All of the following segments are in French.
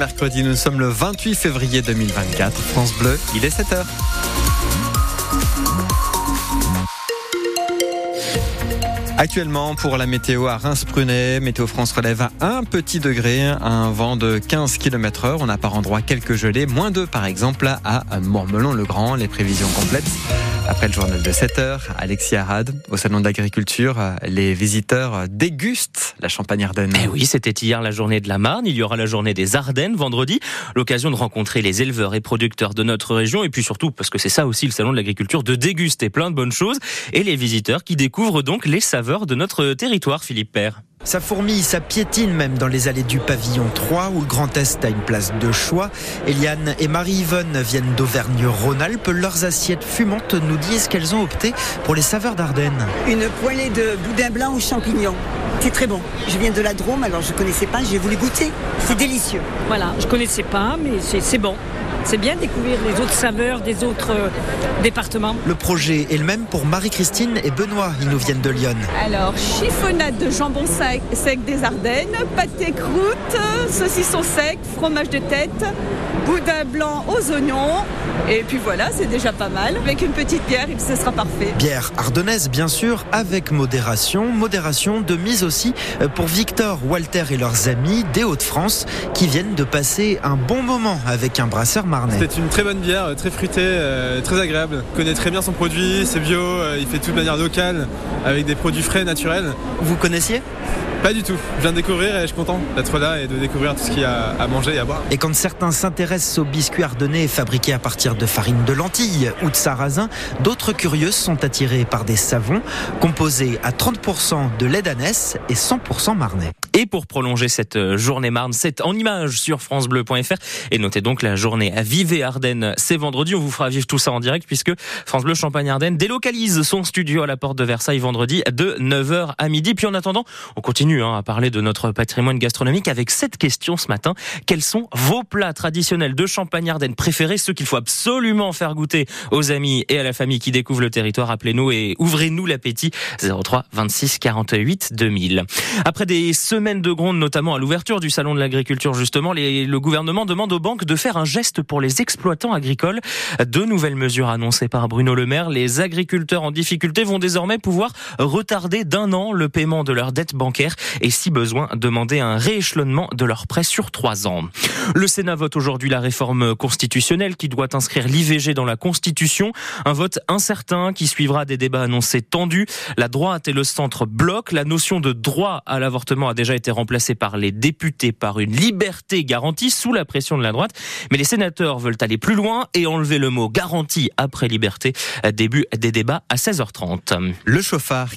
mercredi, nous sommes le 28 février 2024. France Bleu, il est 7h. Actuellement, pour la météo à Reims-Prunet, Météo France relève à un petit degré, un vent de 15 km heure. On a par endroit quelques gelées, moins 2 par exemple à Mormelon-le-Grand. Les prévisions complètes après le journal de 7 heures, Alexis Arad, au Salon d'agriculture, les visiteurs dégustent la champagne Ardennes. Eh oui, c'était hier la journée de la Marne. Il y aura la journée des Ardennes vendredi. L'occasion de rencontrer les éleveurs et producteurs de notre région. Et puis surtout, parce que c'est ça aussi le Salon de l'agriculture, de déguster plein de bonnes choses. Et les visiteurs qui découvrent donc les saveurs de notre territoire, Philippe Père. Ça fourmille, ça piétine même dans les allées du pavillon 3 où le Grand Est a une place de choix. Eliane et Marie-Yvonne viennent d'Auvergne-Rhône-Alpes. Leurs assiettes fumantes nous disent qu'elles ont opté pour les saveurs d'Ardennes. Une poêlée de boudin blanc aux champignons. C'est très bon. Je viens de la Drôme, alors je connaissais pas, j'ai voulu goûter. C'est délicieux. Voilà, je connaissais pas, mais c'est bon. C'est bien de découvrir les autres saveurs des autres euh, départements. Le projet est le même pour Marie-Christine et Benoît. Ils nous viennent de Lyon. Alors, chiffonnade de jambon sec, sec des Ardennes, pâté croûte, saucisson sec, fromage de tête, boudin blanc aux oignons. Et puis voilà, c'est déjà pas mal. Avec une petite bière, ce sera parfait. Bière ardennaise, bien sûr, avec modération. Modération de mise aussi euh, pour Victor, Walter et leurs amis des Hauts-de-France qui viennent de passer un bon moment avec un brasseur c'était une très bonne bière, euh, très fruitée, euh, très agréable. Il connaît très bien son produit, c'est bio, euh, il fait tout de manière locale, avec des produits frais, naturels. Vous connaissiez pas du tout. Je viens de découvrir et je suis content d'être là et de découvrir tout ce qu'il y a à manger et à boire. Et quand certains s'intéressent aux biscuits ardennais fabriqués à partir de farine de lentilles ou de sarrasin, d'autres curieuses sont attirées par des savons composés à 30% de lait d'ânesse et 100% marnais. Et pour prolonger cette euh, journée marne, c'est en image sur francebleu.fr et notez donc la journée à Vive Ardennes. C'est vendredi, on vous fera vivre tout ça en direct puisque France Bleu Champagne Ardennes délocalise son studio à la porte de Versailles vendredi de 9h à midi. Puis en attendant, on continue Hein, à parler de notre patrimoine gastronomique avec cette question ce matin. Quels sont vos plats traditionnels de Champagne-Ardenne préférés, ceux qu'il faut absolument faire goûter aux amis et à la famille qui découvrent le territoire? Appelez-nous et ouvrez-nous l'appétit 03 26 48 2000. Après des semaines de gronde, notamment à l'ouverture du salon de l'agriculture justement, le gouvernement demande aux banques de faire un geste pour les exploitants agricoles. Deux nouvelles mesures annoncées par Bruno Le Maire. Les agriculteurs en difficulté vont désormais pouvoir retarder d'un an le paiement de leurs dettes bancaires et si besoin demander un rééchelonnement de leurs prêts sur trois ans. Le Sénat vote aujourd'hui la réforme constitutionnelle qui doit inscrire l'IVG dans la Constitution. Un vote incertain qui suivra des débats annoncés tendus. La droite et le centre bloquent. La notion de droit à l'avortement a déjà été remplacée par les députés par une liberté garantie sous la pression de la droite. Mais les sénateurs veulent aller plus loin et enlever le mot garantie après liberté. Début des débats à 16h30. Le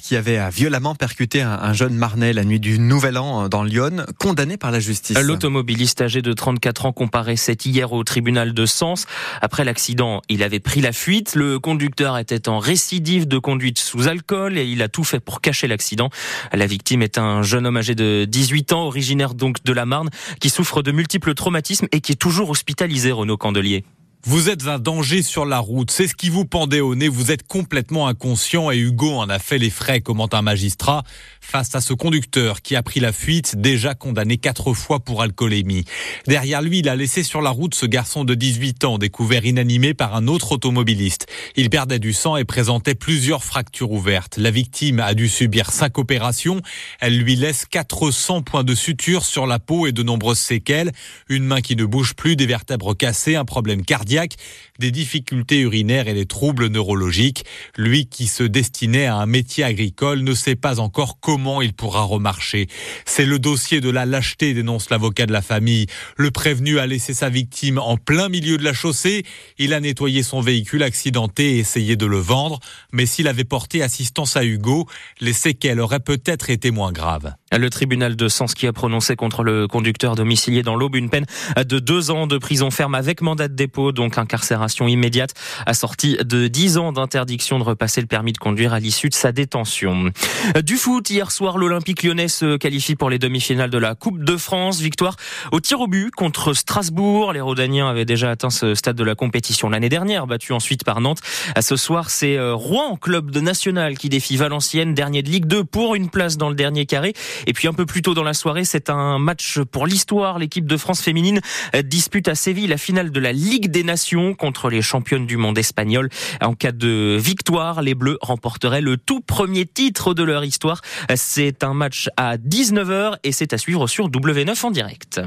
qui avait violemment percuté un jeune Marnais la nuit du Nouvel An euh, dans Lyon, condamné par la justice. L'automobiliste âgé de 34 ans comparaissait hier au tribunal de Sens. Après l'accident, il avait pris la fuite. Le conducteur était en récidive de conduite sous alcool et il a tout fait pour cacher l'accident. La victime est un jeune homme âgé de 18 ans, originaire donc de la Marne, qui souffre de multiples traumatismes et qui est toujours hospitalisé, Renaud Candelier. Vous êtes un danger sur la route, c'est ce qui vous pendait au nez, vous êtes complètement inconscient et Hugo en a fait les frais, commente un magistrat, face à ce conducteur qui a pris la fuite, déjà condamné quatre fois pour alcoolémie. Derrière lui, il a laissé sur la route ce garçon de 18 ans, découvert inanimé par un autre automobiliste. Il perdait du sang et présentait plusieurs fractures ouvertes. La victime a dû subir cinq opérations. Elle lui laisse 400 points de suture sur la peau et de nombreuses séquelles. Une main qui ne bouge plus, des vertèbres cassées, un problème cardiaque des difficultés urinaires et des troubles neurologiques. Lui qui se destinait à un métier agricole ne sait pas encore comment il pourra remarcher. C'est le dossier de la lâcheté, dénonce l'avocat de la famille. Le prévenu a laissé sa victime en plein milieu de la chaussée. Il a nettoyé son véhicule accidenté et essayé de le vendre. Mais s'il avait porté assistance à Hugo, les séquelles auraient peut-être été moins graves. Le tribunal de Sens qui a prononcé contre le conducteur domicilié dans l'Aube une peine de deux ans de prison ferme avec mandat de dépôt, donc incarcération immédiate, assortie de dix ans d'interdiction de repasser le permis de conduire à l'issue de sa détention. Du foot, hier soir, l'Olympique lyonnais se qualifie pour les demi-finales de la Coupe de France. Victoire au tir au but contre Strasbourg. Les Rodaniens avaient déjà atteint ce stade de la compétition l'année dernière, battu ensuite par Nantes. Ce soir, c'est euh, Rouen, club de national, qui défie Valenciennes, dernier de Ligue 2 pour une place dans le dernier carré. Et puis un peu plus tôt dans la soirée, c'est un match pour l'histoire. L'équipe de France féminine dispute à Séville la finale de la Ligue des Contre les championnes du monde espagnol. En cas de victoire, les Bleus remporteraient le tout premier titre de leur histoire. C'est un match à 19h et c'est à suivre sur W9 en direct.